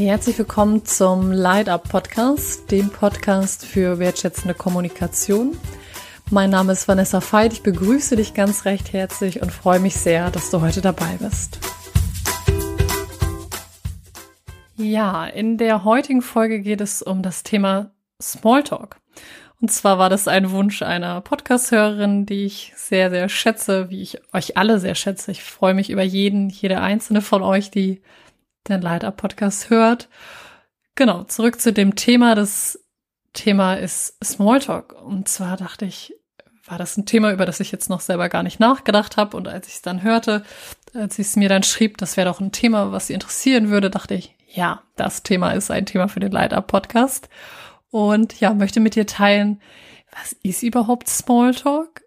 Herzlich willkommen zum Light Up Podcast, dem Podcast für wertschätzende Kommunikation. Mein Name ist Vanessa Veit. Ich begrüße dich ganz recht herzlich und freue mich sehr, dass du heute dabei bist. Ja, in der heutigen Folge geht es um das Thema Smalltalk. Und zwar war das ein Wunsch einer Podcast-Hörerin, die ich sehr, sehr schätze, wie ich euch alle sehr schätze. Ich freue mich über jeden, jede einzelne von euch, die den Light Up Podcast hört. Genau, zurück zu dem Thema. Das Thema ist Smalltalk. Und zwar dachte ich, war das ein Thema, über das ich jetzt noch selber gar nicht nachgedacht habe. Und als ich es dann hörte, als ich es mir dann schrieb, das wäre doch ein Thema, was Sie interessieren würde, dachte ich, ja, das Thema ist ein Thema für den Light Up Podcast. Und ja, möchte mit dir teilen, was ist überhaupt Smalltalk?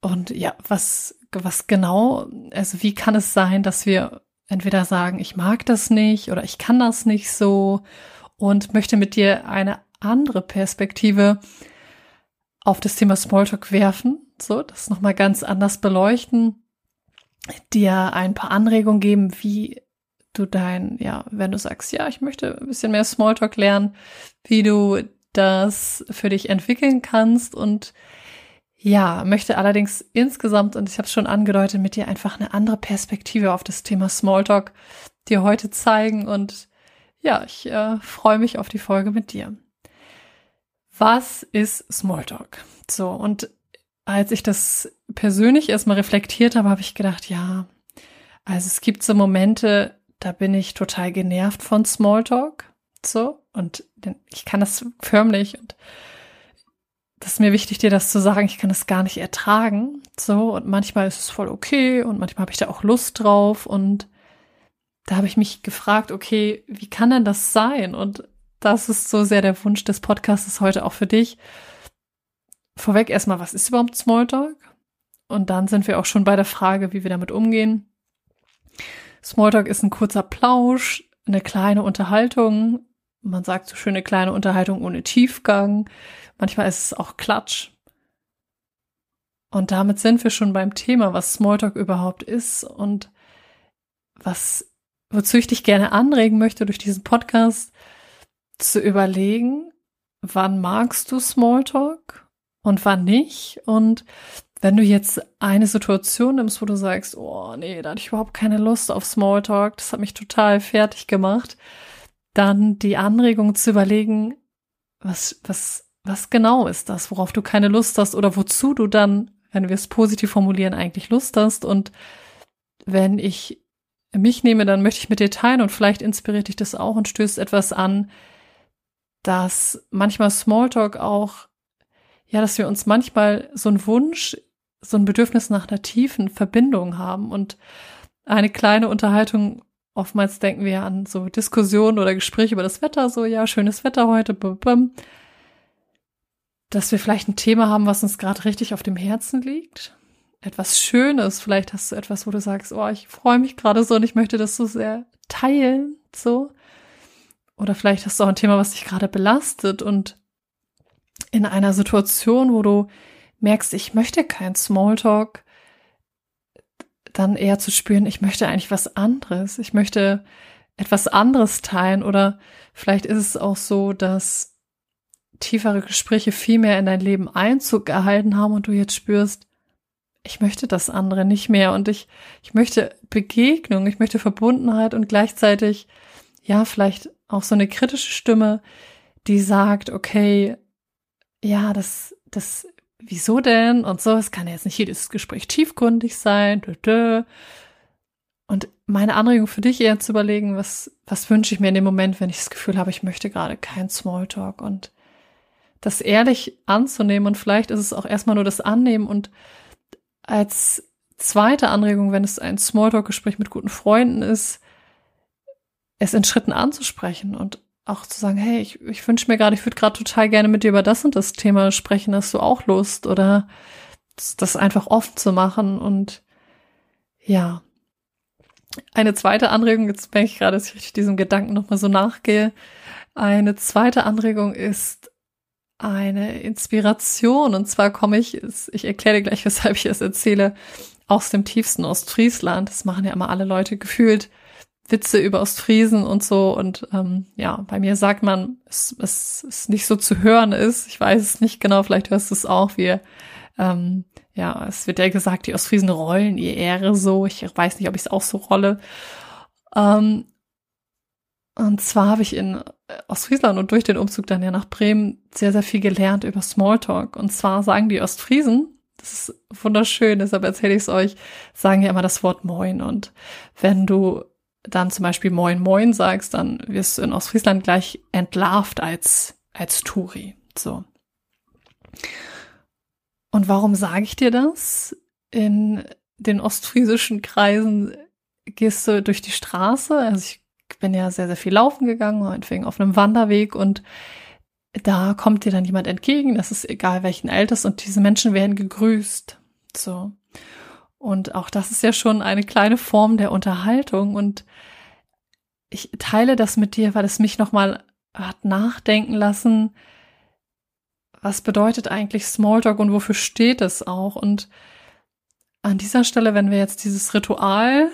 Und ja, was, was genau, also wie kann es sein, dass wir entweder sagen, ich mag das nicht oder ich kann das nicht so und möchte mit dir eine andere Perspektive auf das Thema Smalltalk werfen, so, das nochmal ganz anders beleuchten, dir ein paar Anregungen geben, wie du dein, ja, wenn du sagst, ja, ich möchte ein bisschen mehr Smalltalk lernen, wie du das für dich entwickeln kannst und ja, möchte allerdings insgesamt, und ich habe es schon angedeutet, mit dir einfach eine andere Perspektive auf das Thema Smalltalk dir heute zeigen und ja, ich äh, freue mich auf die Folge mit dir. Was ist Smalltalk? So, und als ich das persönlich erstmal reflektiert habe, habe ich gedacht, ja, also es gibt so Momente, da bin ich total genervt von Smalltalk. So. Und ich kann das förmlich und das ist mir wichtig, dir das zu sagen. Ich kann das gar nicht ertragen. So. Und manchmal ist es voll okay und manchmal habe ich da auch Lust drauf. Und da habe ich mich gefragt, okay, wie kann denn das sein? Und das ist so sehr der Wunsch des Podcasts heute auch für dich. Vorweg erstmal, was ist überhaupt Smalltalk? Und dann sind wir auch schon bei der Frage, wie wir damit umgehen. Smalltalk ist ein kurzer Plausch, eine kleine Unterhaltung. Man sagt so schöne kleine Unterhaltung ohne Tiefgang. Manchmal ist es auch Klatsch. Und damit sind wir schon beim Thema, was Smalltalk überhaupt ist und was, wozu ich dich gerne anregen möchte, durch diesen Podcast zu überlegen, wann magst du Smalltalk und wann nicht und wenn du jetzt eine Situation nimmst, wo du sagst, oh nee, da hatte ich überhaupt keine Lust auf Smalltalk, das hat mich total fertig gemacht, dann die Anregung zu überlegen, was, was, was genau ist das, worauf du keine Lust hast oder wozu du dann, wenn wir es positiv formulieren, eigentlich Lust hast. Und wenn ich mich nehme, dann möchte ich mit dir teilen und vielleicht inspiriert dich das auch und stößt etwas an, dass manchmal Smalltalk auch, ja, dass wir uns manchmal so einen Wunsch so ein Bedürfnis nach einer tiefen Verbindung haben und eine kleine Unterhaltung, oftmals denken wir an so Diskussionen oder Gespräche über das Wetter, so ja, schönes Wetter heute, dass wir vielleicht ein Thema haben, was uns gerade richtig auf dem Herzen liegt. Etwas Schönes, vielleicht hast du etwas, wo du sagst, oh, ich freue mich gerade so und ich möchte das so sehr teilen, so. Oder vielleicht hast du auch ein Thema, was dich gerade belastet und in einer Situation, wo du merkst, ich möchte kein Smalltalk, dann eher zu spüren, ich möchte eigentlich was anderes. Ich möchte etwas anderes teilen oder vielleicht ist es auch so, dass tiefere Gespräche viel mehr in dein Leben Einzug erhalten haben und du jetzt spürst, ich möchte das andere nicht mehr und ich, ich möchte Begegnung, ich möchte Verbundenheit und gleichzeitig, ja, vielleicht auch so eine kritische Stimme, die sagt, okay, ja, das, das wieso denn? Und so, es kann jetzt nicht jedes Gespräch tiefgründig sein. Und meine Anregung für dich eher zu überlegen, was, was wünsche ich mir in dem Moment, wenn ich das Gefühl habe, ich möchte gerade kein Smalltalk und das ehrlich anzunehmen und vielleicht ist es auch erstmal nur das Annehmen und als zweite Anregung, wenn es ein Smalltalk-Gespräch mit guten Freunden ist, es in Schritten anzusprechen und auch zu sagen, hey, ich, ich wünsche mir gerade, ich würde gerade total gerne mit dir über das und das Thema sprechen, hast du auch Lust? Oder das einfach oft zu machen und ja. Eine zweite Anregung, jetzt merke ich gerade, dass ich diesem Gedanken nochmal so nachgehe. Eine zweite Anregung ist eine Inspiration. Und zwar komme ich, ich erkläre dir gleich, weshalb ich es erzähle, aus dem tiefsten Ostfriesland. Das machen ja immer alle Leute gefühlt Witze über Ostfriesen und so. Und ähm, ja, bei mir sagt man, es, es, es nicht so zu hören ist. Ich weiß es nicht genau, vielleicht hörst du es auch. Wir, ähm, ja, es wird ja gesagt, die Ostfriesen rollen ihr Ehre so. Ich weiß nicht, ob ich es auch so rolle. Ähm, und zwar habe ich in Ostfriesland und durch den Umzug dann ja nach Bremen sehr, sehr viel gelernt über Smalltalk. Und zwar sagen die Ostfriesen, das ist wunderschön, deshalb erzähle ich es euch, sagen ja immer das Wort Moin. Und wenn du dann zum Beispiel Moin Moin sagst, dann wirst du in Ostfriesland gleich entlarvt als, als Turi. So. Und warum sage ich dir das? In den ostfriesischen Kreisen gehst du durch die Straße. Also ich bin ja sehr, sehr viel laufen gegangen, meinetwegen auf einem Wanderweg und da kommt dir dann jemand entgegen, das ist egal welchen Alters und diese Menschen werden gegrüßt. So. Und auch das ist ja schon eine kleine Form der Unterhaltung und ich teile das mit dir, weil es mich nochmal hat nachdenken lassen, was bedeutet eigentlich Smalltalk und wofür steht es auch? Und an dieser Stelle, wenn wir jetzt dieses Ritual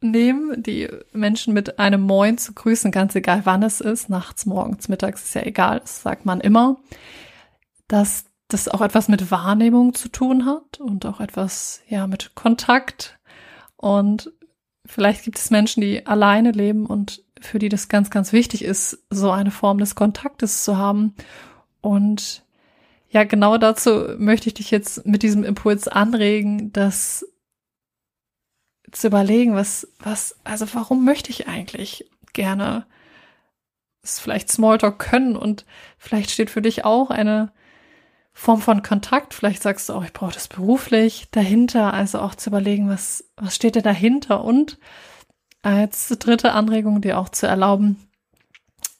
nehmen, die Menschen mit einem Moin zu grüßen, ganz egal wann es ist, nachts, morgens, mittags, ist ja egal, das sagt man immer, dass das auch etwas mit Wahrnehmung zu tun hat und auch etwas, ja, mit Kontakt. Und vielleicht gibt es Menschen, die alleine leben und für die das ganz, ganz wichtig ist, so eine Form des Kontaktes zu haben. Und ja, genau dazu möchte ich dich jetzt mit diesem Impuls anregen, dass zu überlegen, was, was, also warum möchte ich eigentlich gerne es vielleicht Smalltalk können und vielleicht steht für dich auch eine Form von Kontakt. Vielleicht sagst du auch, ich brauche das beruflich dahinter, also auch zu überlegen, was, was steht denn dahinter und als dritte Anregung dir auch zu erlauben,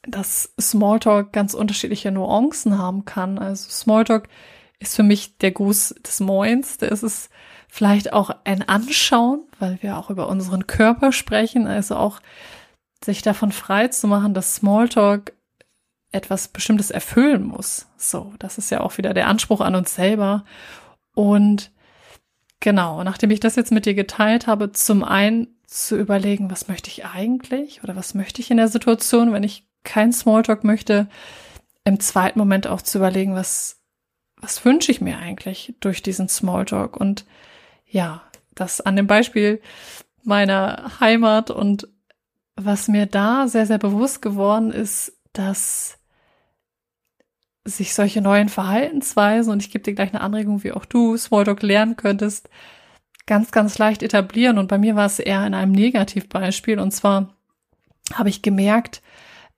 dass Smalltalk ganz unterschiedliche Nuancen haben kann. Also Smalltalk ist für mich der Gruß des Moins, der ist es vielleicht auch ein Anschauen, weil wir auch über unseren Körper sprechen, also auch sich davon frei zu machen, dass Smalltalk etwas Bestimmtes erfüllen muss. So, das ist ja auch wieder der Anspruch an uns selber. Und genau, nachdem ich das jetzt mit dir geteilt habe, zum einen zu überlegen, was möchte ich eigentlich oder was möchte ich in der Situation, wenn ich kein Smalltalk möchte, im zweiten Moment auch zu überlegen, was, was wünsche ich mir eigentlich durch diesen Smalltalk und ja, das an dem Beispiel meiner Heimat und was mir da sehr, sehr bewusst geworden ist, dass sich solche neuen Verhaltensweisen, und ich gebe dir gleich eine Anregung, wie auch du Smalltalk lernen könntest, ganz, ganz leicht etablieren. Und bei mir war es eher in einem Negativbeispiel. Und zwar habe ich gemerkt,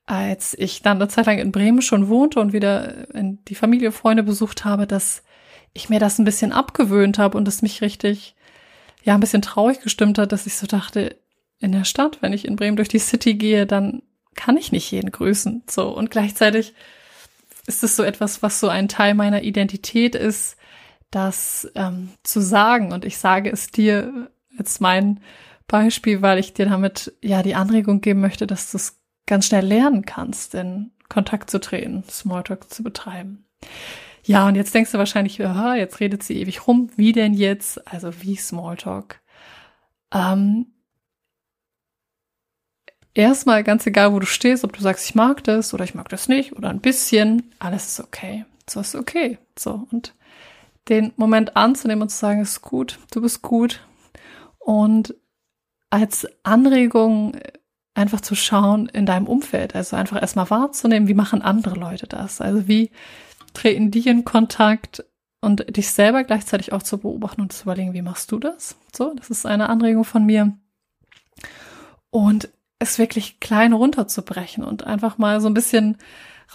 als ich dann eine Zeit lang in Bremen schon wohnte und wieder in die Familie, Freunde besucht habe, dass ich mir das ein bisschen abgewöhnt habe und es mich richtig, ja, ein bisschen traurig gestimmt hat, dass ich so dachte, in der Stadt, wenn ich in Bremen durch die City gehe, dann kann ich nicht jeden grüßen. So. Und gleichzeitig ist es so etwas, was so ein Teil meiner Identität ist, das ähm, zu sagen. Und ich sage es dir als mein Beispiel, weil ich dir damit ja die Anregung geben möchte, dass du es ganz schnell lernen kannst, in Kontakt zu treten, Smalltalk zu betreiben. Ja, und jetzt denkst du wahrscheinlich, aha, jetzt redet sie ewig rum. Wie denn jetzt? Also wie Smalltalk? Ähm, erstmal ganz egal, wo du stehst, ob du sagst, ich mag das oder ich mag das nicht oder ein bisschen, alles ist okay. So ist okay. So. Und den Moment anzunehmen und zu sagen, es ist gut, du bist gut. Und als Anregung einfach zu schauen in deinem Umfeld, also einfach erstmal wahrzunehmen, wie machen andere Leute das? Also wie treten die in Kontakt und dich selber gleichzeitig auch zu beobachten und zu überlegen, wie machst du das? So, das ist eine Anregung von mir. Und es wirklich klein runterzubrechen und einfach mal so ein bisschen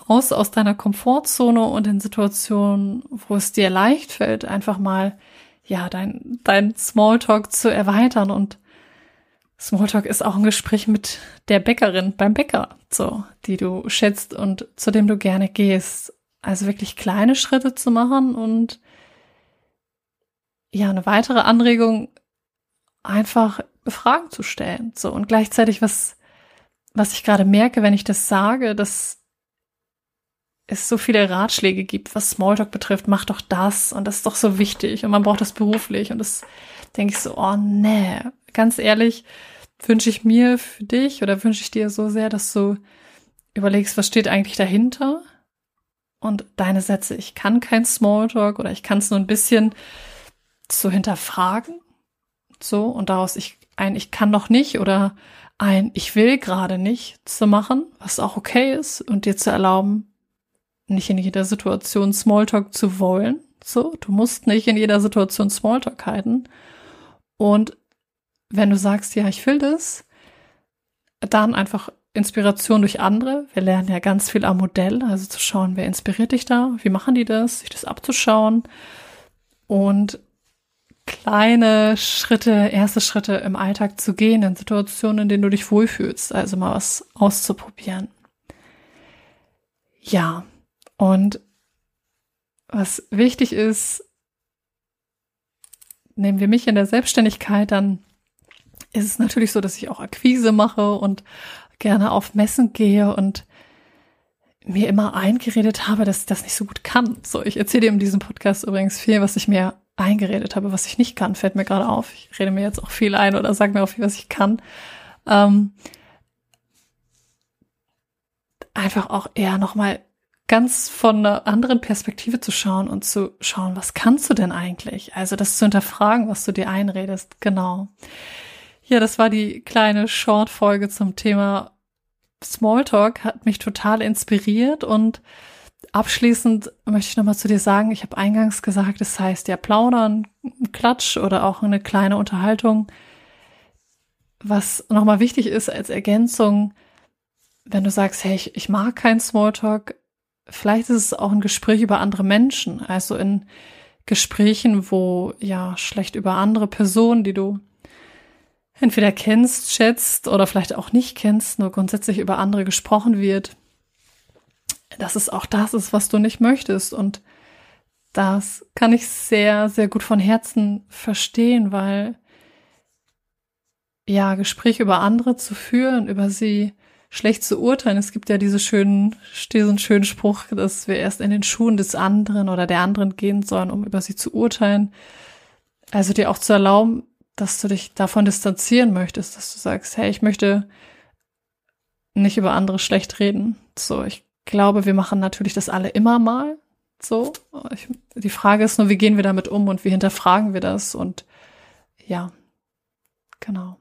raus aus deiner Komfortzone und in Situationen, wo es dir leicht fällt, einfach mal, ja, dein, dein Smalltalk zu erweitern und Smalltalk ist auch ein Gespräch mit der Bäckerin beim Bäcker, so, die du schätzt und zu dem du gerne gehst. Also wirklich kleine Schritte zu machen und ja, eine weitere Anregung, einfach Fragen zu stellen. So, und gleichzeitig, was, was ich gerade merke, wenn ich das sage, dass es so viele Ratschläge gibt, was Smalltalk betrifft, mach doch das und das ist doch so wichtig und man braucht das beruflich und das denke ich so, oh nee, ganz ehrlich, wünsche ich mir für dich oder wünsche ich dir so sehr, dass du überlegst, was steht eigentlich dahinter? Und deine Sätze, ich kann kein Smalltalk oder ich kann es nur ein bisschen zu hinterfragen. So, und daraus ich ein Ich kann noch nicht oder ein Ich will gerade nicht zu machen, was auch okay ist und dir zu erlauben, nicht in jeder Situation Smalltalk zu wollen. So, du musst nicht in jeder Situation Smalltalk halten. Und wenn du sagst, ja, ich will das, dann einfach Inspiration durch andere. Wir lernen ja ganz viel am Modell, also zu schauen, wer inspiriert dich da, wie machen die das, sich das abzuschauen und kleine Schritte, erste Schritte im Alltag zu gehen, in Situationen, in denen du dich wohlfühlst, also mal was auszuprobieren. Ja, und was wichtig ist, nehmen wir mich in der Selbstständigkeit, dann ist es natürlich so, dass ich auch Akquise mache und gerne auf Messen gehe und mir immer eingeredet habe, dass ich das nicht so gut kann. So, ich erzähle dir in diesem Podcast übrigens viel, was ich mir eingeredet habe, was ich nicht kann, fällt mir gerade auf. Ich rede mir jetzt auch viel ein oder sage mir auch viel, was ich kann. Ähm, einfach auch eher nochmal ganz von einer anderen Perspektive zu schauen und zu schauen, was kannst du denn eigentlich? Also das zu hinterfragen, was du dir einredest. Genau. Ja, das war die kleine Short-Folge zum Thema Smalltalk, hat mich total inspiriert und abschließend möchte ich nochmal zu dir sagen, ich habe eingangs gesagt, es das heißt ja plaudern, Klatsch oder auch eine kleine Unterhaltung. Was nochmal wichtig ist als Ergänzung, wenn du sagst, hey, ich, ich mag keinen Smalltalk, vielleicht ist es auch ein Gespräch über andere Menschen, also in Gesprächen, wo ja schlecht über andere Personen, die du entweder kennst, schätzt oder vielleicht auch nicht kennst, nur grundsätzlich über andere gesprochen wird, dass es auch das ist, was du nicht möchtest. Und das kann ich sehr, sehr gut von Herzen verstehen, weil ja, Gespräche über andere zu führen, über sie schlecht zu urteilen. Es gibt ja diese schönen, diesen schönen Spruch, dass wir erst in den Schuhen des anderen oder der anderen gehen sollen, um über sie zu urteilen. Also dir auch zu erlauben, dass du dich davon distanzieren möchtest, dass du sagst, hey, ich möchte nicht über andere schlecht reden. So, ich glaube, wir machen natürlich das alle immer mal. So, ich, die Frage ist nur, wie gehen wir damit um und wie hinterfragen wir das? Und ja, genau.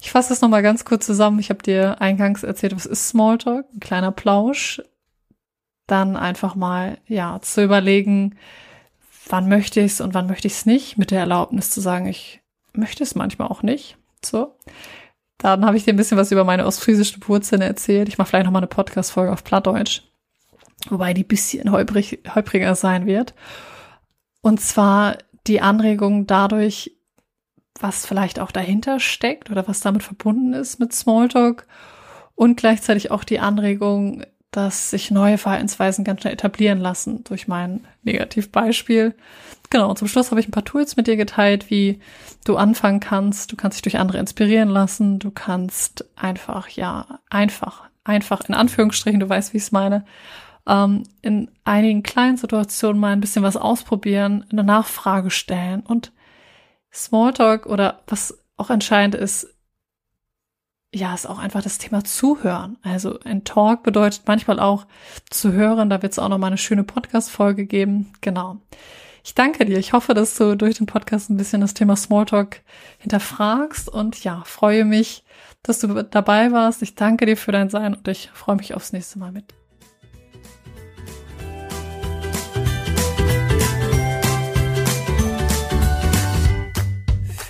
Ich fasse das nochmal ganz kurz zusammen. Ich habe dir eingangs erzählt, was ist Smalltalk? Ein kleiner Plausch. Dann einfach mal, ja, zu überlegen, wann möchte ich es und wann möchte ich es nicht, mit der Erlaubnis zu sagen, ich möchte es manchmal auch nicht. So. Dann habe ich dir ein bisschen was über meine ostfriesischen Wurzeln erzählt. Ich mache vielleicht nochmal eine Podcast-Folge auf Plattdeutsch, wobei die bisschen holprig, holpriger sein wird. Und zwar die Anregung dadurch, was vielleicht auch dahinter steckt oder was damit verbunden ist mit Smalltalk und gleichzeitig auch die Anregung, dass sich neue Verhaltensweisen ganz schnell etablieren lassen durch mein Negativbeispiel. Genau, und zum Schluss habe ich ein paar Tools mit dir geteilt, wie du anfangen kannst. Du kannst dich durch andere inspirieren lassen. Du kannst einfach, ja, einfach, einfach in Anführungsstrichen, du weißt, wie ich es meine, ähm, in einigen kleinen Situationen mal ein bisschen was ausprobieren, eine Nachfrage stellen und Smalltalk oder was auch entscheidend ist, ja, ist auch einfach das Thema Zuhören. Also ein Talk bedeutet manchmal auch zu hören. Da wird es auch noch mal eine schöne Podcast-Folge geben. Genau. Ich danke dir. Ich hoffe, dass du durch den Podcast ein bisschen das Thema Smalltalk hinterfragst und ja, freue mich, dass du dabei warst. Ich danke dir für dein Sein und ich freue mich aufs nächste Mal mit.